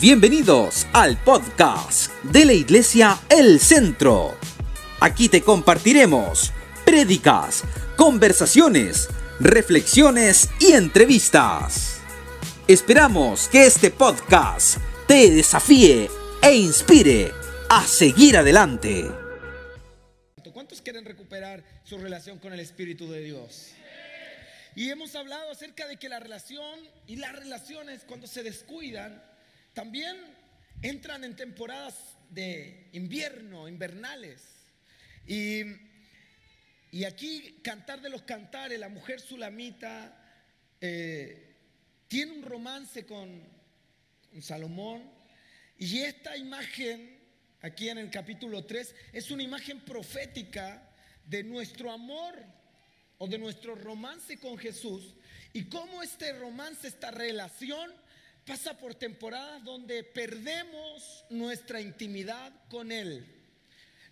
Bienvenidos al podcast de la Iglesia El Centro. Aquí te compartiremos prédicas, conversaciones, reflexiones y entrevistas. Esperamos que este podcast te desafíe e inspire a seguir adelante. ¿Cuántos quieren recuperar su relación con el Espíritu de Dios? Y hemos hablado acerca de que la relación y las relaciones cuando se descuidan también entran en temporadas de invierno, invernales. Y, y aquí Cantar de los Cantares, la mujer sulamita, eh, tiene un romance con, con Salomón. Y esta imagen, aquí en el capítulo 3, es una imagen profética de nuestro amor o de nuestro romance con Jesús y cómo este romance, esta relación, pasa por temporadas donde perdemos nuestra intimidad con Él.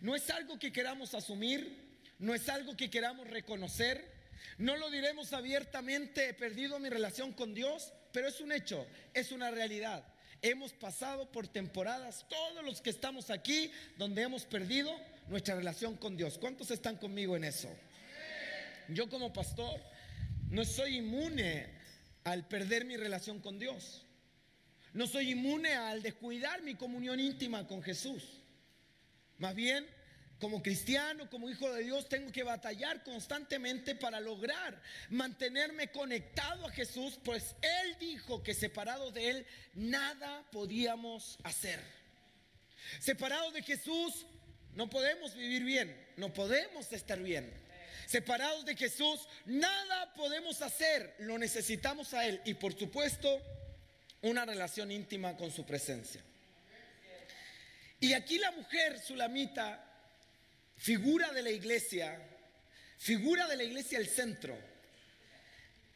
No es algo que queramos asumir, no es algo que queramos reconocer, no lo diremos abiertamente, he perdido mi relación con Dios, pero es un hecho, es una realidad. Hemos pasado por temporadas, todos los que estamos aquí, donde hemos perdido nuestra relación con Dios. ¿Cuántos están conmigo en eso? Yo como pastor no soy inmune al perder mi relación con Dios. No soy inmune al descuidar mi comunión íntima con Jesús. Más bien, como cristiano, como hijo de Dios, tengo que batallar constantemente para lograr mantenerme conectado a Jesús, pues Él dijo que separados de Él nada podíamos hacer. Separados de Jesús no podemos vivir bien, no podemos estar bien. Separados de Jesús nada podemos hacer, lo necesitamos a Él y por supuesto una relación íntima con su presencia. Y aquí la mujer sulamita, figura de la iglesia, figura de la iglesia el centro,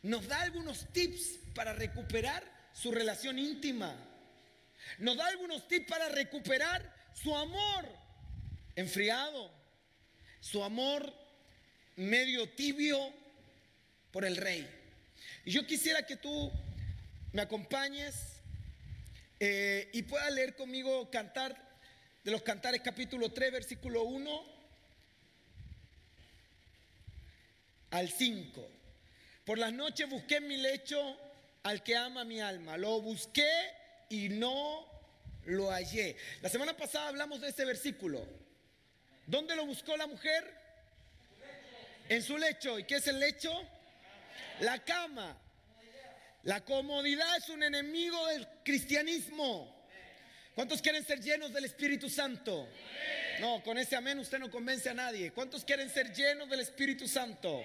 nos da algunos tips para recuperar su relación íntima. Nos da algunos tips para recuperar su amor enfriado, su amor medio tibio por el rey. Y yo quisiera que tú me acompañes eh, y puedas leer conmigo cantar de los cantares capítulo 3 versículo 1 al 5. Por las noches busqué en mi lecho al que ama mi alma. Lo busqué y no lo hallé. La semana pasada hablamos de ese versículo. ¿Dónde lo buscó la mujer? En su lecho. ¿Y qué es el lecho? La cama. La comodidad es un enemigo del cristianismo. ¿Cuántos quieren ser llenos del Espíritu Santo? No, con ese amén usted no convence a nadie. ¿Cuántos quieren ser llenos del Espíritu Santo?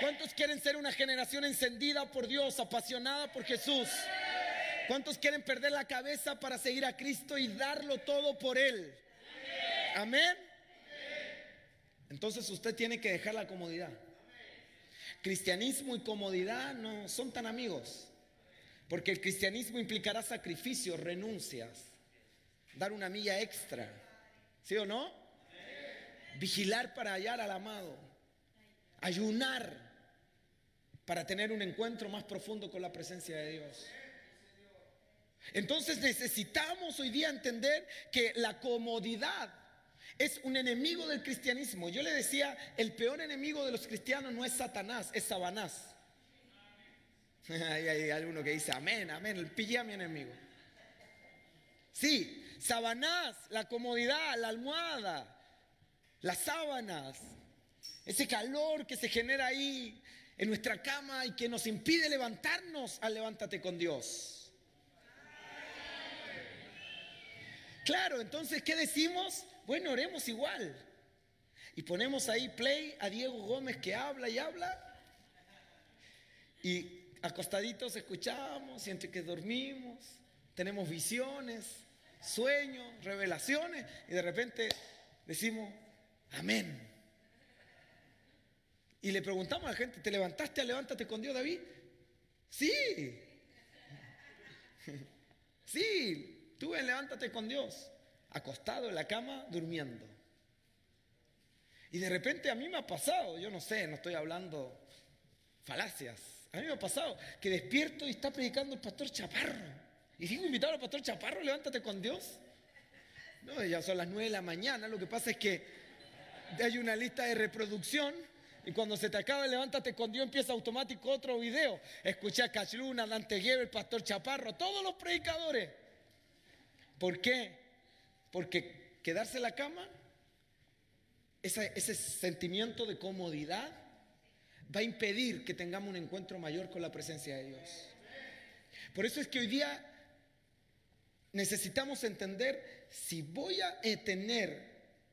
¿Cuántos quieren ser una generación encendida por Dios, apasionada por Jesús? ¿Cuántos quieren perder la cabeza para seguir a Cristo y darlo todo por Él? Amén. Entonces usted tiene que dejar la comodidad. Cristianismo y comodidad no son tan amigos, porque el cristianismo implicará sacrificios, renuncias, dar una milla extra, ¿sí o no? Vigilar para hallar al amado, ayunar para tener un encuentro más profundo con la presencia de Dios. Entonces necesitamos hoy día entender que la comodidad es un enemigo del cristianismo. Yo le decía, el peor enemigo de los cristianos no es Satanás, es Sabanás. hay, hay alguno que dice, amén, amén, el pilla a mi enemigo. Sí, Sabanás, la comodidad, la almohada, las sábanas, ese calor que se genera ahí en nuestra cama y que nos impide levantarnos al levántate con Dios. Claro, entonces, ¿qué decimos? Bueno, oremos igual. Y ponemos ahí play a Diego Gómez que habla y habla. Y acostaditos escuchamos, siente que dormimos, tenemos visiones, sueños, revelaciones. Y de repente decimos, amén. Y le preguntamos a la gente, ¿te levantaste a levántate con Dios, David? Sí. Sí, tú en levántate con Dios acostado en la cama durmiendo. Y de repente a mí me ha pasado, yo no sé, no estoy hablando falacias, a mí me ha pasado que despierto y está predicando el pastor Chaparro. Y digo, invitar al pastor Chaparro, levántate con Dios. No, ya son las nueve de la mañana. Lo que pasa es que hay una lista de reproducción y cuando se te acaba levántate con Dios empieza automático otro video. Escuché a Cachluna, Dante Guerra, el pastor Chaparro, todos los predicadores. ¿Por qué? Porque quedarse en la cama, ese, ese sentimiento de comodidad va a impedir que tengamos un encuentro mayor con la presencia de Dios. Por eso es que hoy día necesitamos entender si voy a tener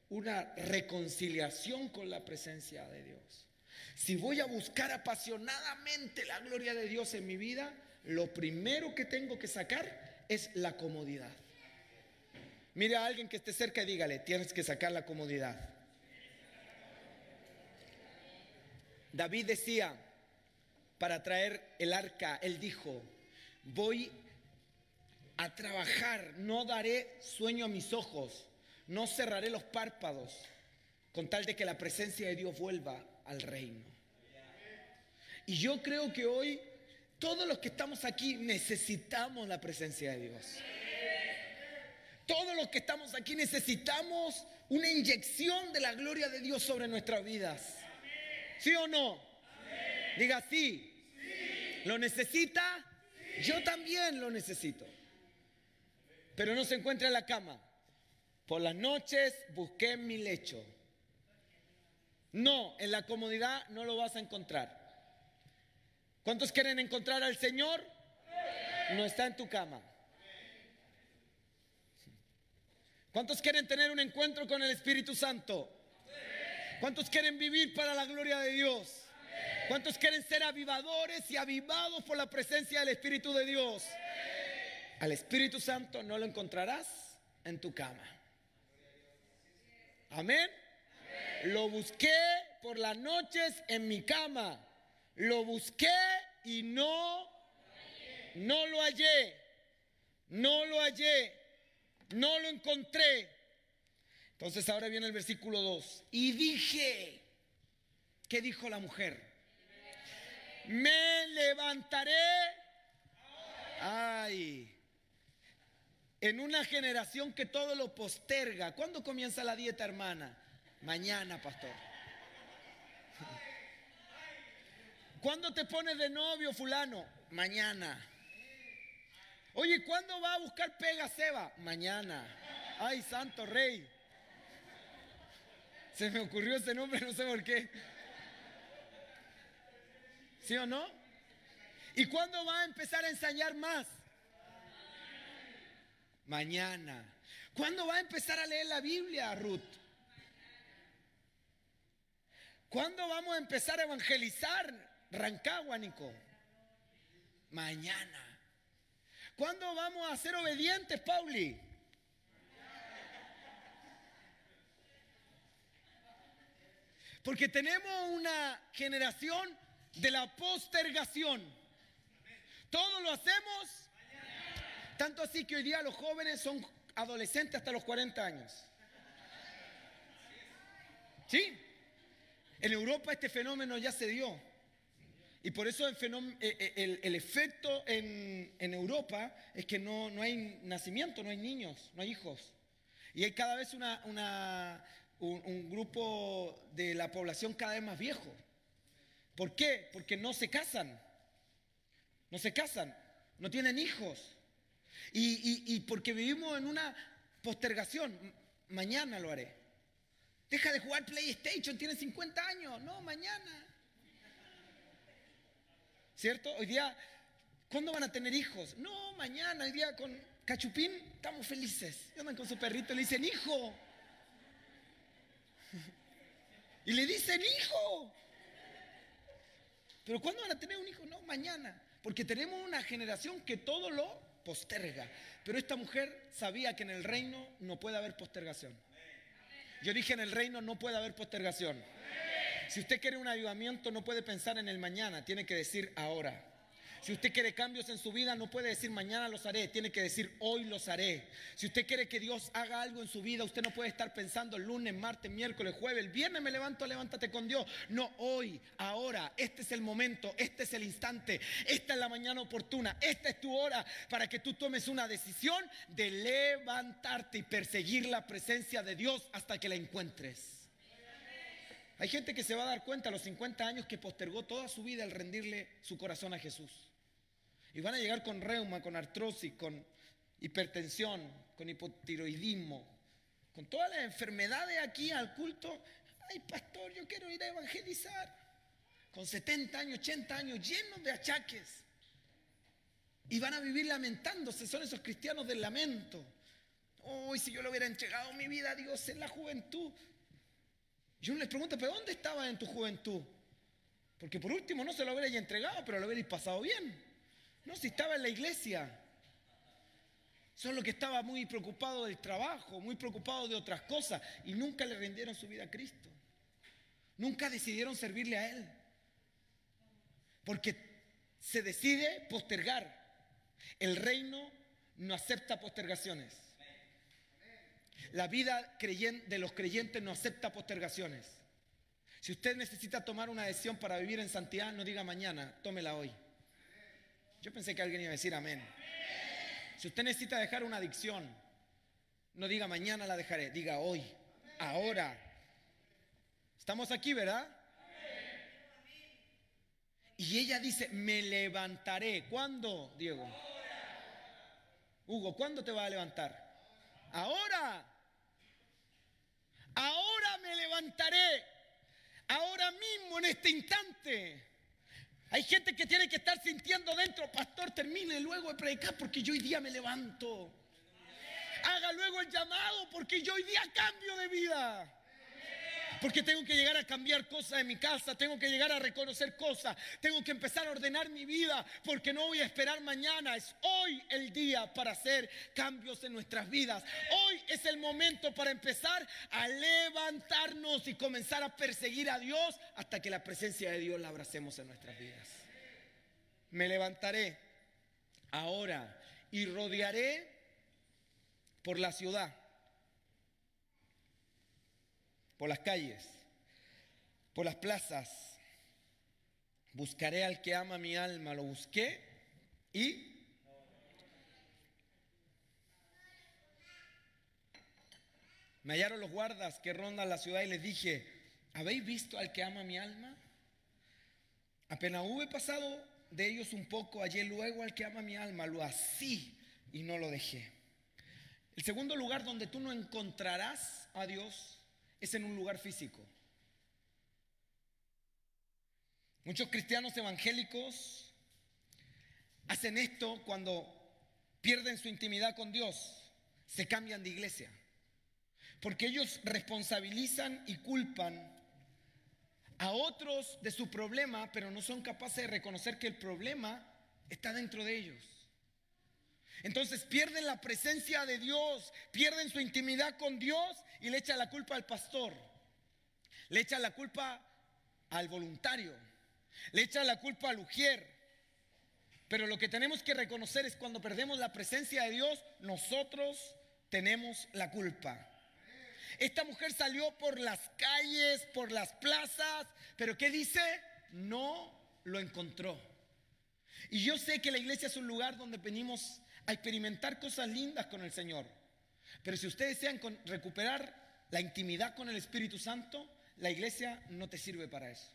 una reconciliación con la presencia de Dios, si voy a buscar apasionadamente la gloria de Dios en mi vida, lo primero que tengo que sacar es la comodidad. Mire a alguien que esté cerca y dígale, tienes que sacar la comodidad. David decía, para traer el arca, él dijo, voy a trabajar, no daré sueño a mis ojos, no cerraré los párpados, con tal de que la presencia de Dios vuelva al reino. Y yo creo que hoy todos los que estamos aquí necesitamos la presencia de Dios. Todos los que estamos aquí necesitamos una inyección de la gloria de Dios sobre nuestras vidas. ¿Sí o no? Diga sí. ¿Lo necesita? Yo también lo necesito. Pero no se encuentra en la cama. Por las noches busqué mi lecho. No, en la comodidad no lo vas a encontrar. ¿Cuántos quieren encontrar al Señor? No está en tu cama. ¿Cuántos quieren tener un encuentro con el Espíritu Santo? ¿Cuántos quieren vivir para la gloria de Dios? ¿Cuántos quieren ser avivadores y avivados por la presencia del Espíritu de Dios? Al Espíritu Santo no lo encontrarás en tu cama. Amén. Lo busqué por las noches en mi cama. Lo busqué y no, no lo hallé. No lo hallé. No lo encontré. Entonces ahora viene el versículo 2. Y dije, ¿qué dijo la mujer? Me levantaré. Ay. En una generación que todo lo posterga. ¿Cuándo comienza la dieta, hermana? Mañana, pastor. ¿Cuándo te pones de novio, fulano? Mañana. Oye, ¿cuándo va a buscar pega Seba? Mañana. Ay, santo rey. Se me ocurrió ese nombre, no sé por qué. ¿Sí o no? ¿Y cuándo va a empezar a ensayar más? Mañana. ¿Cuándo va a empezar a leer la Biblia, Ruth? ¿Cuándo vamos a empezar a evangelizar Rancagua, Nico? Mañana. ¿Cuándo vamos a ser obedientes, Pauli? Porque tenemos una generación de la postergación. Todo lo hacemos, tanto así que hoy día los jóvenes son adolescentes hasta los 40 años. ¿Sí? En Europa este fenómeno ya se dio. Y por eso el, fenómeno, el, efecto en, Europa es que no, no, hay nacimiento, no hay niños, no hay hijos. Y hay cada vez una, una, un, grupo de la población cada vez más viejo. ¿Por qué? Porque no se casan. No se casan, no tienen hijos. Y, y, y porque vivimos en una postergación. Mañana lo haré. Deja de jugar PlayStation, tiene 50 años. No, mañana. ¿Cierto? Hoy día, ¿cuándo van a tener hijos? No, mañana, hoy día con Cachupín estamos felices. Y andan con su perrito y le dicen, hijo. Y le dicen, hijo. Pero ¿cuándo van a tener un hijo? No, mañana. Porque tenemos una generación que todo lo posterga. Pero esta mujer sabía que en el reino no puede haber postergación. Yo dije en el reino no puede haber postergación. Si usted quiere un avivamiento no puede pensar en el mañana, tiene que decir ahora. Si usted quiere cambios en su vida, no puede decir mañana los haré, tiene que decir hoy los haré. Si usted quiere que Dios haga algo en su vida, usted no puede estar pensando el lunes, martes, miércoles, jueves, el viernes me levanto, levántate con Dios. No, hoy, ahora, este es el momento, este es el instante, esta es la mañana oportuna, esta es tu hora para que tú tomes una decisión de levantarte y perseguir la presencia de Dios hasta que la encuentres. Hay gente que se va a dar cuenta a los 50 años que postergó toda su vida el rendirle su corazón a Jesús. Y van a llegar con reuma, con artrosis, con hipertensión, con hipotiroidismo, con todas las enfermedades aquí al culto. Ay, pastor, yo quiero ir a evangelizar. Con 70 años, 80 años, llenos de achaques. Y van a vivir lamentándose. Son esos cristianos del lamento. Hoy, si yo le hubiera entregado mi vida a Dios en la juventud. Y uno les pregunta, ¿pero dónde estabas en tu juventud? Porque por último no se lo hubierais entregado, pero lo hubierais pasado bien. No, si estaba en la iglesia. Solo que estaba muy preocupado del trabajo, muy preocupado de otras cosas y nunca le rindieron su vida a Cristo. Nunca decidieron servirle a Él. Porque se decide postergar. El reino no acepta postergaciones. La vida de los creyentes no acepta postergaciones. Si usted necesita tomar una decisión para vivir en santidad, no diga mañana, tómela hoy. Yo pensé que alguien iba a decir amén. Si usted necesita dejar una adicción, no diga mañana la dejaré, diga hoy, ahora. Estamos aquí, ¿verdad? Y ella dice, me levantaré. ¿Cuándo, Diego? Hugo, ¿cuándo te vas a levantar? Ahora. Ahora me levantaré. Ahora mismo, en este instante. Hay gente que tiene que estar sintiendo dentro, pastor, termine luego de predicar porque yo hoy día me levanto. Haga luego el llamado porque yo hoy día cambio de vida. Porque tengo que llegar a cambiar cosas en mi casa, tengo que llegar a reconocer cosas, tengo que empezar a ordenar mi vida, porque no voy a esperar mañana. Es hoy el día para hacer cambios en nuestras vidas. Hoy es el momento para empezar a levantarnos y comenzar a perseguir a Dios hasta que la presencia de Dios la abracemos en nuestras vidas. Me levantaré ahora y rodearé por la ciudad por las calles, por las plazas. Buscaré al que ama mi alma, lo busqué y me hallaron los guardas que rondan la ciudad y les dije, ¿habéis visto al que ama mi alma? Apenas hube pasado de ellos un poco, hallé luego al que ama mi alma, lo así y no lo dejé. El segundo lugar donde tú no encontrarás a Dios es en un lugar físico. Muchos cristianos evangélicos hacen esto cuando pierden su intimidad con Dios, se cambian de iglesia. Porque ellos responsabilizan y culpan a otros de su problema, pero no son capaces de reconocer que el problema está dentro de ellos. Entonces pierden la presencia de Dios, pierden su intimidad con Dios y le echan la culpa al pastor. Le echan la culpa al voluntario. Le echan la culpa al ujier. Pero lo que tenemos que reconocer es cuando perdemos la presencia de Dios, nosotros tenemos la culpa. Esta mujer salió por las calles, por las plazas, pero ¿qué dice? No lo encontró. Y yo sé que la iglesia es un lugar donde venimos a experimentar cosas lindas con el Señor. Pero si ustedes desean recuperar la intimidad con el Espíritu Santo, la iglesia no te sirve para eso.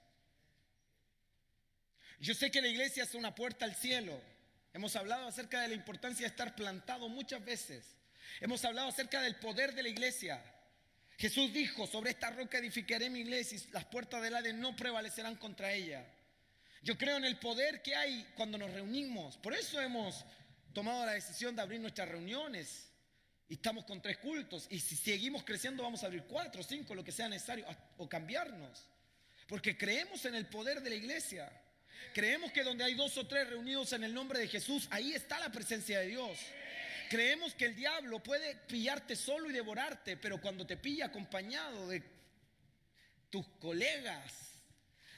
Yo sé que la iglesia es una puerta al cielo. Hemos hablado acerca de la importancia de estar plantado muchas veces. Hemos hablado acerca del poder de la iglesia. Jesús dijo, sobre esta roca edificaré mi iglesia y las puertas del Hades no prevalecerán contra ella. Yo creo en el poder que hay cuando nos reunimos. Por eso hemos tomado la decisión de abrir nuestras reuniones y estamos con tres cultos y si seguimos creciendo vamos a abrir cuatro, cinco, lo que sea necesario o cambiarnos. Porque creemos en el poder de la iglesia. Creemos que donde hay dos o tres reunidos en el nombre de Jesús, ahí está la presencia de Dios. Creemos que el diablo puede pillarte solo y devorarte, pero cuando te pilla acompañado de tus colegas,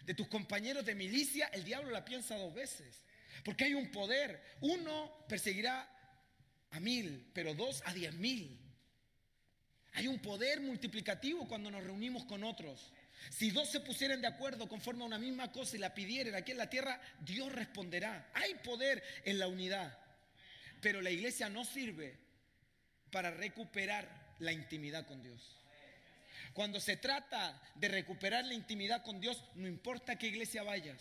de tus compañeros de milicia, el diablo la piensa dos veces. Porque hay un poder. Uno perseguirá a mil, pero dos a diez mil. Hay un poder multiplicativo cuando nos reunimos con otros. Si dos se pusieran de acuerdo conforme a una misma cosa y la pidieran aquí en la tierra, Dios responderá. Hay poder en la unidad. Pero la iglesia no sirve para recuperar la intimidad con Dios. Cuando se trata de recuperar la intimidad con Dios, no importa qué iglesia vayas.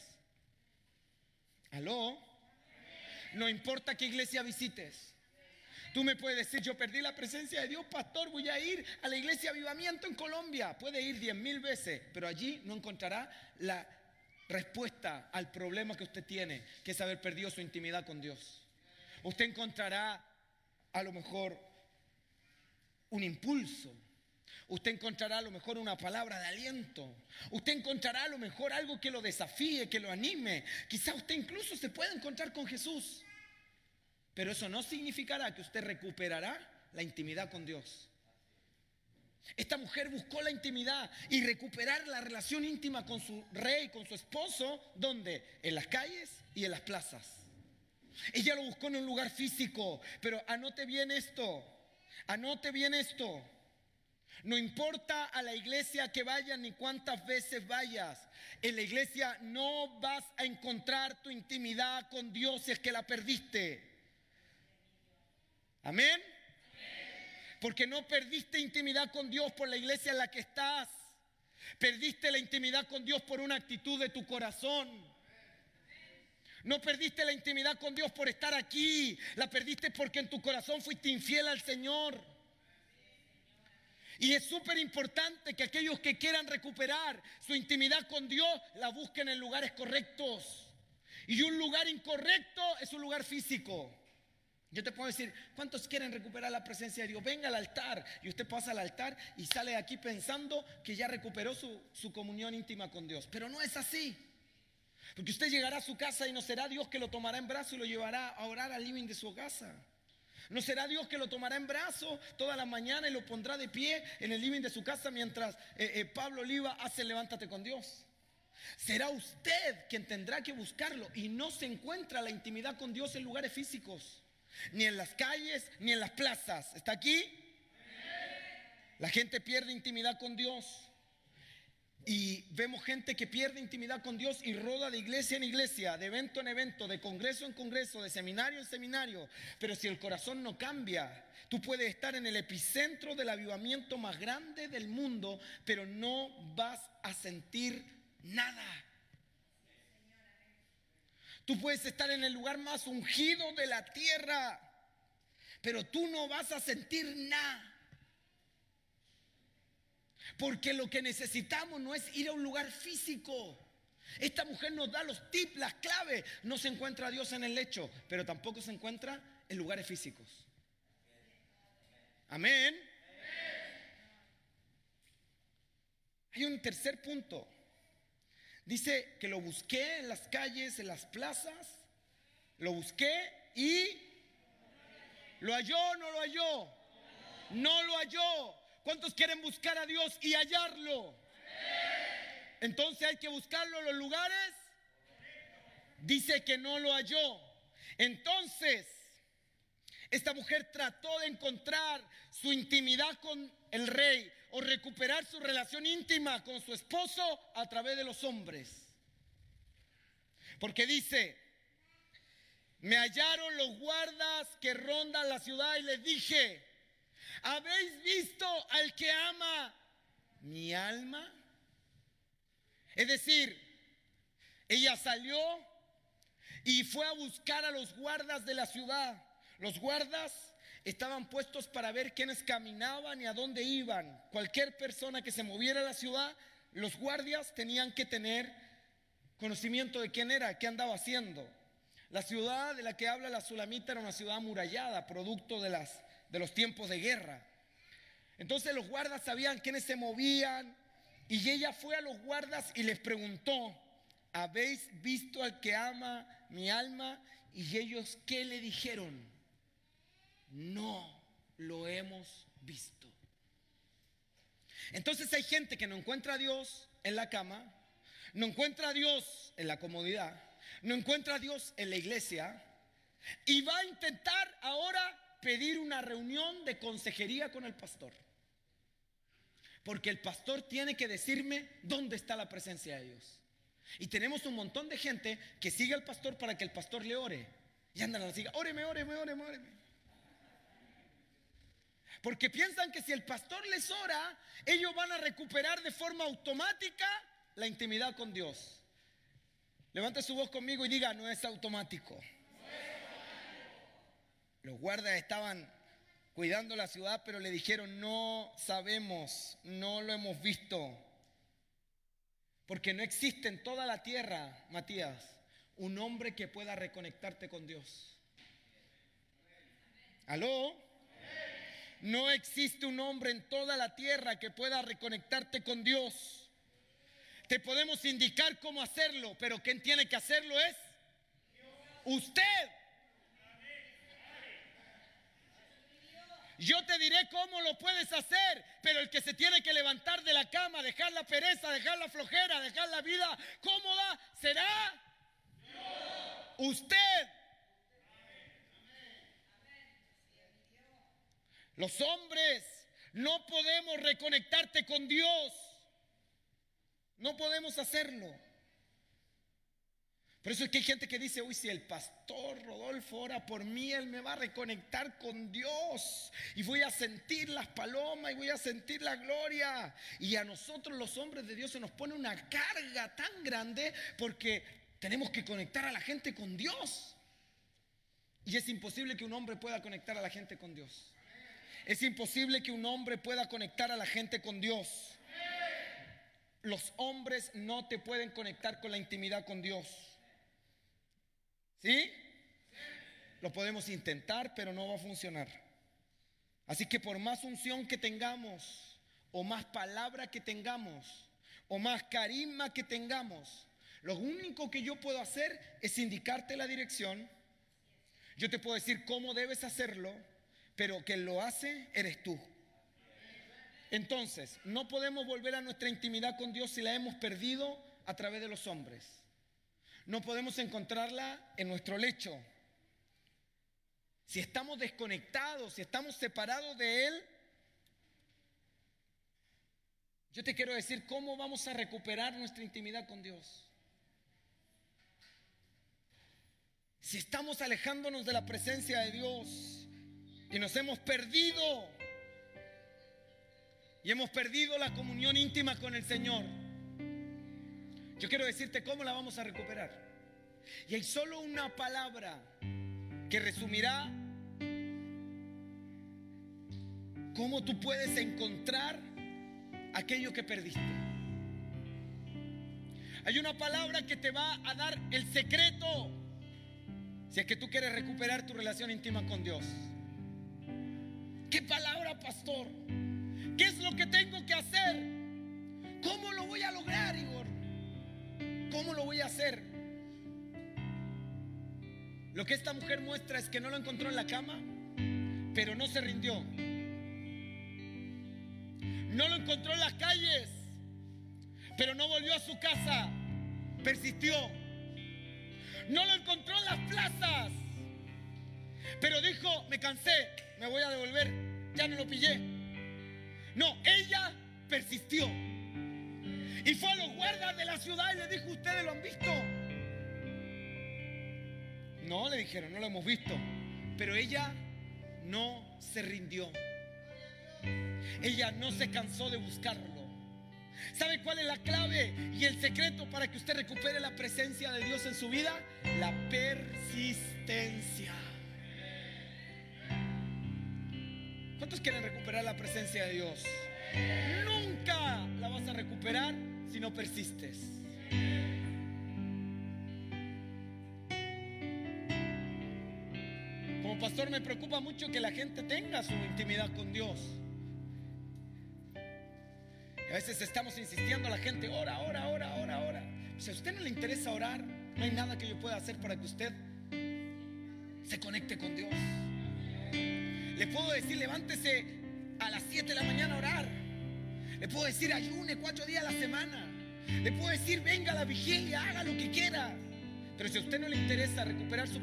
¿Aló? No importa qué iglesia visites. Tú me puedes decir, yo perdí la presencia de Dios, pastor, voy a ir a la iglesia Avivamiento en Colombia. Puede ir diez mil veces, pero allí no encontrará la respuesta al problema que usted tiene, que es haber perdido su intimidad con Dios. Usted encontrará a lo mejor un impulso. Usted encontrará a lo mejor una palabra de aliento. Usted encontrará a lo mejor algo que lo desafíe, que lo anime. Quizá usted incluso se pueda encontrar con Jesús. Pero eso no significará que usted recuperará la intimidad con Dios. Esta mujer buscó la intimidad y recuperar la relación íntima con su rey, con su esposo, ¿dónde? En las calles y en las plazas. Ella lo buscó en un lugar físico, pero anote bien esto, anote bien esto. No importa a la iglesia que vayas ni cuántas veces vayas, en la iglesia no vas a encontrar tu intimidad con Dios si es que la perdiste. Amén. Porque no perdiste intimidad con Dios por la iglesia en la que estás. Perdiste la intimidad con Dios por una actitud de tu corazón. No perdiste la intimidad con Dios por estar aquí. La perdiste porque en tu corazón fuiste infiel al Señor. Y es súper importante que aquellos que quieran recuperar su intimidad con Dios la busquen en lugares correctos. Y un lugar incorrecto es un lugar físico. Yo te puedo decir, ¿cuántos quieren recuperar la presencia de Dios? Venga al altar. Y usted pasa al altar y sale de aquí pensando que ya recuperó su, su, comunión íntima con Dios. Pero no es así. Porque usted llegará a su casa y no será Dios que lo tomará en brazo y lo llevará a orar al living de su casa. No será Dios que lo tomará en brazo toda la mañana y lo pondrá de pie en el living de su casa mientras eh, eh, Pablo Oliva hace levántate con Dios. Será usted quien tendrá que buscarlo y no se encuentra la intimidad con Dios en lugares físicos ni en las calles, ni en las plazas. ¿Está aquí? La gente pierde intimidad con Dios. Y vemos gente que pierde intimidad con Dios y roda de iglesia en iglesia, de evento en evento, de congreso en congreso, de seminario en seminario. Pero si el corazón no cambia, tú puedes estar en el epicentro del avivamiento más grande del mundo, pero no vas a sentir nada. Tú puedes estar en el lugar más ungido de la tierra, pero tú no vas a sentir nada. Porque lo que necesitamos no es ir a un lugar físico. Esta mujer nos da los tips, las claves. No se encuentra a Dios en el lecho, pero tampoco se encuentra en lugares físicos. Amén. Hay un tercer punto. Dice que lo busqué en las calles, en las plazas. Lo busqué y lo halló, no lo halló. No lo halló. ¿Cuántos quieren buscar a Dios y hallarlo? Entonces hay que buscarlo en los lugares. Dice que no lo halló. Entonces, esta mujer trató de encontrar su intimidad con el rey o recuperar su relación íntima con su esposo a través de los hombres. Porque dice, me hallaron los guardas que rondan la ciudad y les dije, ¿habéis visto al que ama mi alma? Es decir, ella salió y fue a buscar a los guardas de la ciudad. Los guardas estaban puestos para ver quiénes caminaban y a dónde iban. Cualquier persona que se moviera a la ciudad, los guardias tenían que tener conocimiento de quién era, qué andaba haciendo. La ciudad de la que habla la Sulamita era una ciudad amurallada, producto de, las, de los tiempos de guerra. Entonces los guardas sabían quiénes se movían y ella fue a los guardas y les preguntó, ¿habéis visto al que ama mi alma? Y ellos, ¿qué le dijeron? no lo hemos visto. Entonces hay gente que no encuentra a Dios en la cama, no encuentra a Dios en la comodidad, no encuentra a Dios en la iglesia y va a intentar ahora pedir una reunión de consejería con el pastor. Porque el pastor tiene que decirme dónde está la presencia de Dios. Y tenemos un montón de gente que sigue al pastor para que el pastor le ore. Y andan a la siga, óreme, óreme, óreme, óreme. Porque piensan que si el pastor les ora, ellos van a recuperar de forma automática la intimidad con Dios. Levante su voz conmigo y diga, no es automático. Los guardas estaban cuidando la ciudad, pero le dijeron, no sabemos, no lo hemos visto. Porque no existe en toda la tierra, Matías, un hombre que pueda reconectarte con Dios. ¿Aló? No existe un hombre en toda la tierra que pueda reconectarte con Dios. Te podemos indicar cómo hacerlo, pero quien tiene que hacerlo es usted. Yo te diré cómo lo puedes hacer, pero el que se tiene que levantar de la cama, dejar la pereza, dejar la flojera, dejar la vida cómoda, será usted. Los hombres no podemos reconectarte con Dios. No podemos hacerlo. Por eso es que hay gente que dice, uy, si el pastor Rodolfo ora por mí, él me va a reconectar con Dios. Y voy a sentir las palomas y voy a sentir la gloria. Y a nosotros los hombres de Dios se nos pone una carga tan grande porque tenemos que conectar a la gente con Dios. Y es imposible que un hombre pueda conectar a la gente con Dios. Es imposible que un hombre pueda conectar a la gente con Dios. Los hombres no te pueden conectar con la intimidad con Dios. ¿Sí? Lo podemos intentar, pero no va a funcionar. Así que por más unción que tengamos, o más palabra que tengamos, o más carisma que tengamos, lo único que yo puedo hacer es indicarte la dirección. Yo te puedo decir cómo debes hacerlo pero quien lo hace eres tú. Entonces, no podemos volver a nuestra intimidad con Dios si la hemos perdido a través de los hombres. No podemos encontrarla en nuestro lecho. Si estamos desconectados, si estamos separados de Él, yo te quiero decir cómo vamos a recuperar nuestra intimidad con Dios. Si estamos alejándonos de la presencia de Dios, y nos hemos perdido. Y hemos perdido la comunión íntima con el Señor. Yo quiero decirte cómo la vamos a recuperar. Y hay solo una palabra que resumirá cómo tú puedes encontrar aquello que perdiste. Hay una palabra que te va a dar el secreto si es que tú quieres recuperar tu relación íntima con Dios. ¿Qué palabra, pastor? ¿Qué es lo que tengo que hacer? ¿Cómo lo voy a lograr, Igor? ¿Cómo lo voy a hacer? Lo que esta mujer muestra es que no lo encontró en la cama, pero no se rindió. No lo encontró en las calles, pero no volvió a su casa, persistió. No lo encontró en las plazas, pero dijo, me cansé, me voy a devolver, ya no lo pillé. No, ella persistió. Y fue a los guardas de la ciudad y le dijo, ¿ustedes lo han visto? No, le dijeron, no lo hemos visto. Pero ella no se rindió. Ella no se cansó de buscarlo. ¿Sabe cuál es la clave y el secreto para que usted recupere la presencia de Dios en su vida? La persistencia. ¿Cuántos quieren recuperar la presencia de Dios? Nunca la vas a recuperar si no persistes. Como pastor me preocupa mucho que la gente tenga su intimidad con Dios. A veces estamos insistiendo a la gente, ora, ora, ora, ora, ora. Si a usted no le interesa orar, no hay nada que yo pueda hacer para que usted se conecte con Dios. Le puedo decir, levántese a las 7 de la mañana a orar. Le puedo decir, ayune cuatro días a la semana. Le puedo decir, venga la vigilia, haga lo que quiera. Pero si a usted no le interesa recuperar su,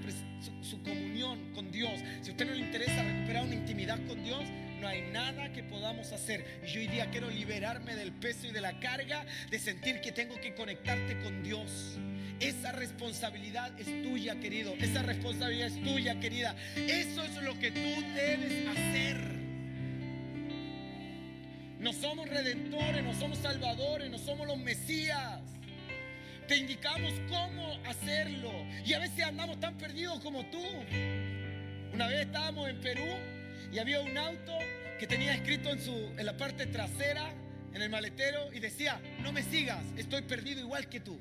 su, comunión con Dios, si a usted no le interesa recuperar una intimidad con Dios, no hay nada que podamos hacer. Y yo hoy día quiero liberarme del peso y de la carga de sentir que tengo que conectarte con Dios. Esa responsabilidad es tuya, querido. Esa responsabilidad es tuya, querida. Eso es lo que tú debes hacer. No somos redentores, no somos salvadores, no somos los mesías. Te indicamos cómo hacerlo. Y a veces andamos tan perdidos como tú. Una vez estábamos en Perú y había un auto que tenía escrito en, su, en la parte trasera, en el maletero, y decía, no me sigas, estoy perdido igual que tú.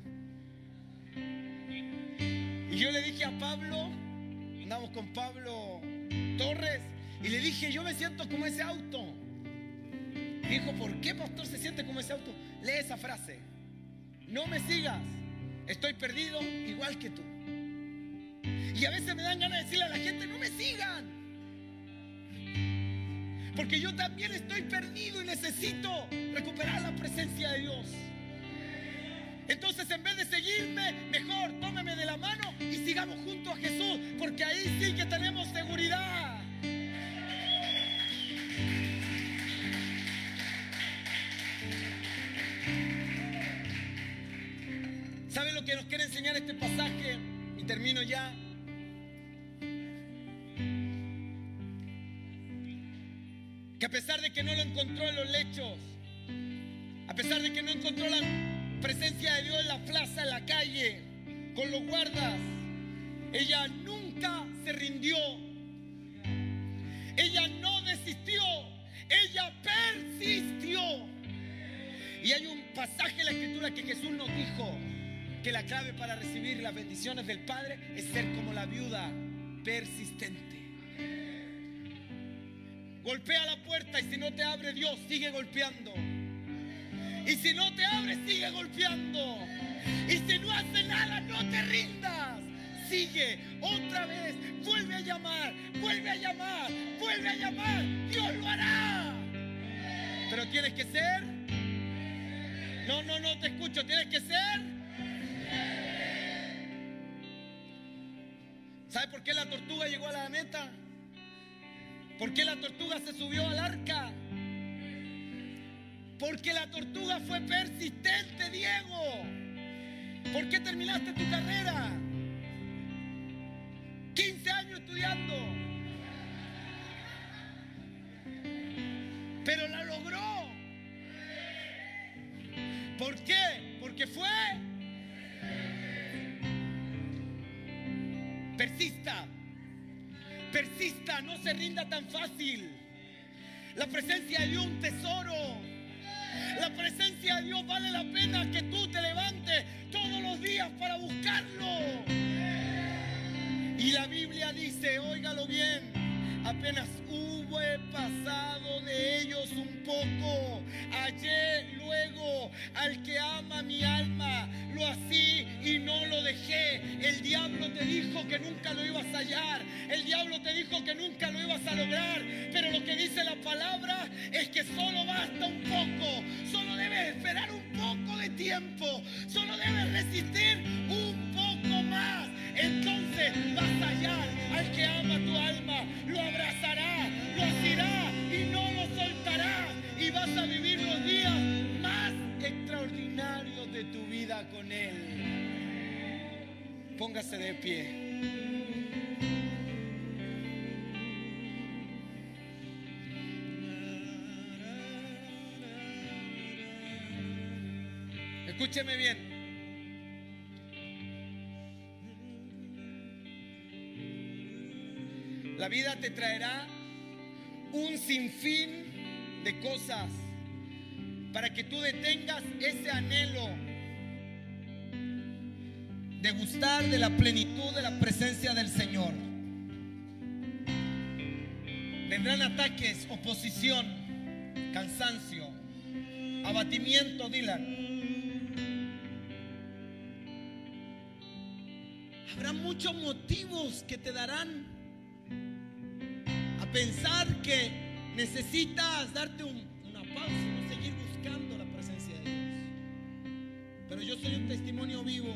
Y yo le dije a Pablo, andamos con Pablo Torres, y le dije, yo me siento como ese auto. Dijo, ¿por qué pastor se siente como ese auto? Lee esa frase. No me sigas, estoy perdido igual que tú. Y a veces me dan ganas de decirle a la gente, no me sigan. Porque yo también estoy perdido y necesito recuperar la presencia de Dios. Entonces en vez de seguirme, mejor tómeme de la mano y sigamos junto a Jesús, porque ahí sí que tenemos seguridad. Que nos quiere enseñar este pasaje? Y termino ya. Que a pesar de que no lo encontró en los lechos, a pesar de que no encontró la presencia de Dios en la plaza, en la calle, con los guardas. Ella nunca se rindió. Ella no desistió. Ella persistió. Y hay un pasaje en la escritura que Jesús nos dijo que la clave para recibir las bendiciones del Padre es ser como la viuda persistente. Golpea la puerta y si no te abre Dios, sigue golpeando. Y si no te abres, sigue golpeando. Y si no hace nada, no te rindas. Sigue otra vez. Vuelve a llamar. Vuelve a llamar. Vuelve a llamar. Dios lo hará. Pero tienes que ser. No, no, no te escucho. Tienes que ser. ¿Sabe por qué la tortuga llegó a la meta? ¿Por qué la tortuga se subió al arca? Porque la tortuga fue persistente, Diego. ¿Por qué terminaste tu carrera? Tan fácil. La presencia de Dios un tesoro. La presencia de Dios vale la pena que tú te levantes todos los días para buscarlo. Y la Biblia dice, óigalo bien, apenas pasado de ellos un poco, hallé luego al que ama mi alma, lo así y no lo dejé. El diablo te dijo que nunca lo ibas a hallar, el diablo te dijo que nunca lo ibas a lograr, pero lo que dice la palabra es que solo basta un poco, solo debes esperar un poco de tiempo, solo debes resistir un poco más. Entonces vas De pie. Escúcheme bien. La vida te traerá un sinfín de cosas para que tú detengas ese anhelo de gustar de la plenitud de la presencia del Señor. Vendrán ataques, oposición, cansancio, abatimiento, Dylan. Habrá muchos motivos que te darán pensar que necesitas darte una pausa y no seguir buscando la presencia de Dios. Pero yo soy un testimonio vivo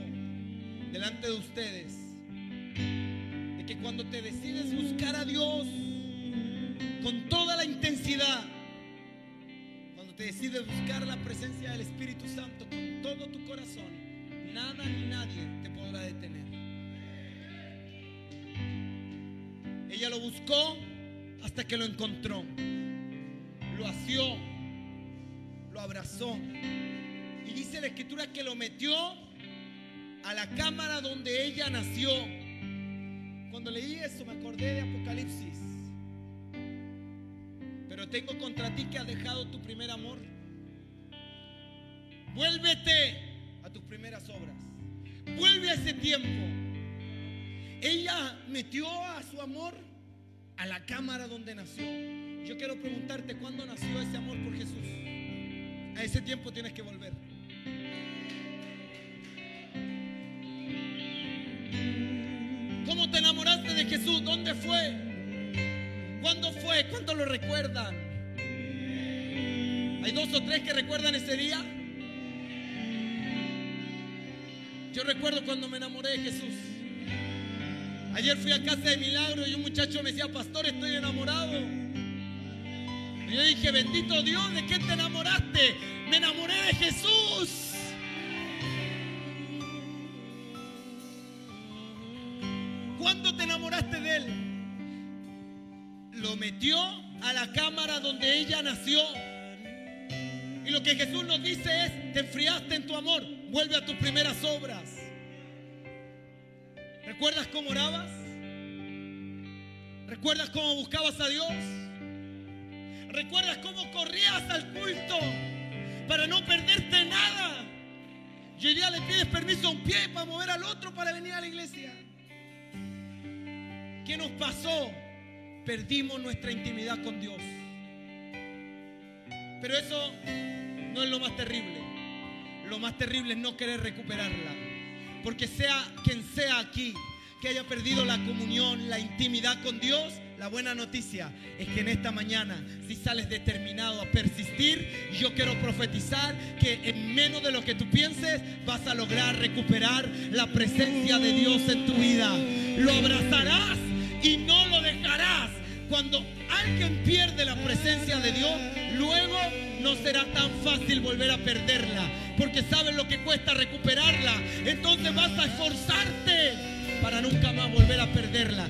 delante de ustedes de que cuando te decides buscar a Dios con toda la intensidad, cuando te decides buscar la presencia del Espíritu Santo con todo tu corazón, nada ni nadie te podrá detener. Ella lo buscó hasta que lo encontró. Lo asió, lo abrazó. Y dice la escritura que lo metió a la cámara donde ella nació. Cuando leí eso me acordé de Apocalipsis. Pero tengo contra ti que has dejado tu primer amor. Vuélvete a tus primeras obras. Vuelve a ese tiempo. Ella metió a su amor a la cámara donde nació. Yo quiero preguntarte, ¿cuándo nació ese amor por Jesús? A ese tiempo tienes que volver. Jesús? ¿Dónde fue? ¿Cuándo fue? ¿Cuánto lo recuerdan? ¿Hay dos o tres que recuerdan ese día? Yo recuerdo cuando me enamoré de Jesús. Ayer fui a casa de milagro y un muchacho me decía, pastor, estoy enamorado. Y yo dije, bendito Dios, ¿de qué te enamoraste? Me enamoré de Jesús. Metió a la cámara donde ella nació. Y lo que Jesús nos dice es, te enfriaste en tu amor, vuelve a tus primeras obras. ¿Recuerdas cómo orabas? ¿Recuerdas cómo buscabas a Dios? ¿Recuerdas cómo corrías al culto para no perderte nada? Y hoy día le pides permiso a un pie para mover al otro para venir a la iglesia. ¿Qué nos pasó? Perdimos nuestra intimidad con Dios. Pero eso no es lo más terrible. Lo más terrible es no querer recuperarla. Porque sea quien sea aquí que haya perdido la comunión, la intimidad con Dios, la buena noticia es que en esta mañana, si sales determinado a persistir, yo quiero profetizar que en menos de lo que tú pienses, vas a lograr recuperar la presencia de Dios en tu vida. Lo abrazarás y no. Cuando alguien pierde la presencia de Dios, luego no será tan fácil volver a perderla, porque sabes lo que cuesta recuperarla. Entonces vas a esforzarte para nunca más volver a perderla.